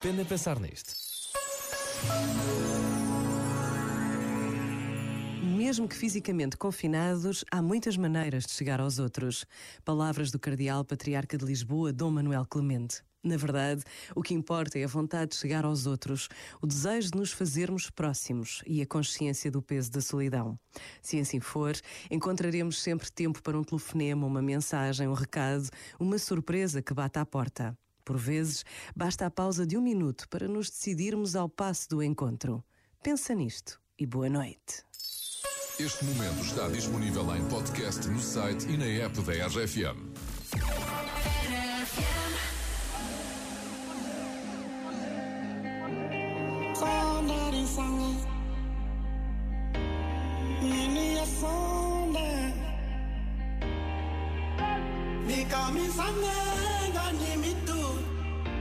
Pena pensar nisto. Mesmo que fisicamente confinados, há muitas maneiras de chegar aos outros. Palavras do Cardeal Patriarca de Lisboa, Dom Manuel Clemente. Na verdade, o que importa é a vontade de chegar aos outros, o desejo de nos fazermos próximos e a consciência do peso da solidão. Se assim for, encontraremos sempre tempo para um telefonema, uma mensagem, um recado, uma surpresa que bata à porta. Por vezes, basta a pausa de um minuto para nos decidirmos ao passo do encontro. Pensa nisto e boa noite. Este momento está disponível em podcast no site e na app da RFM. Somebody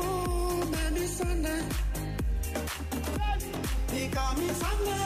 Ooh, baby, Sunday. Baby. Call me Sunday.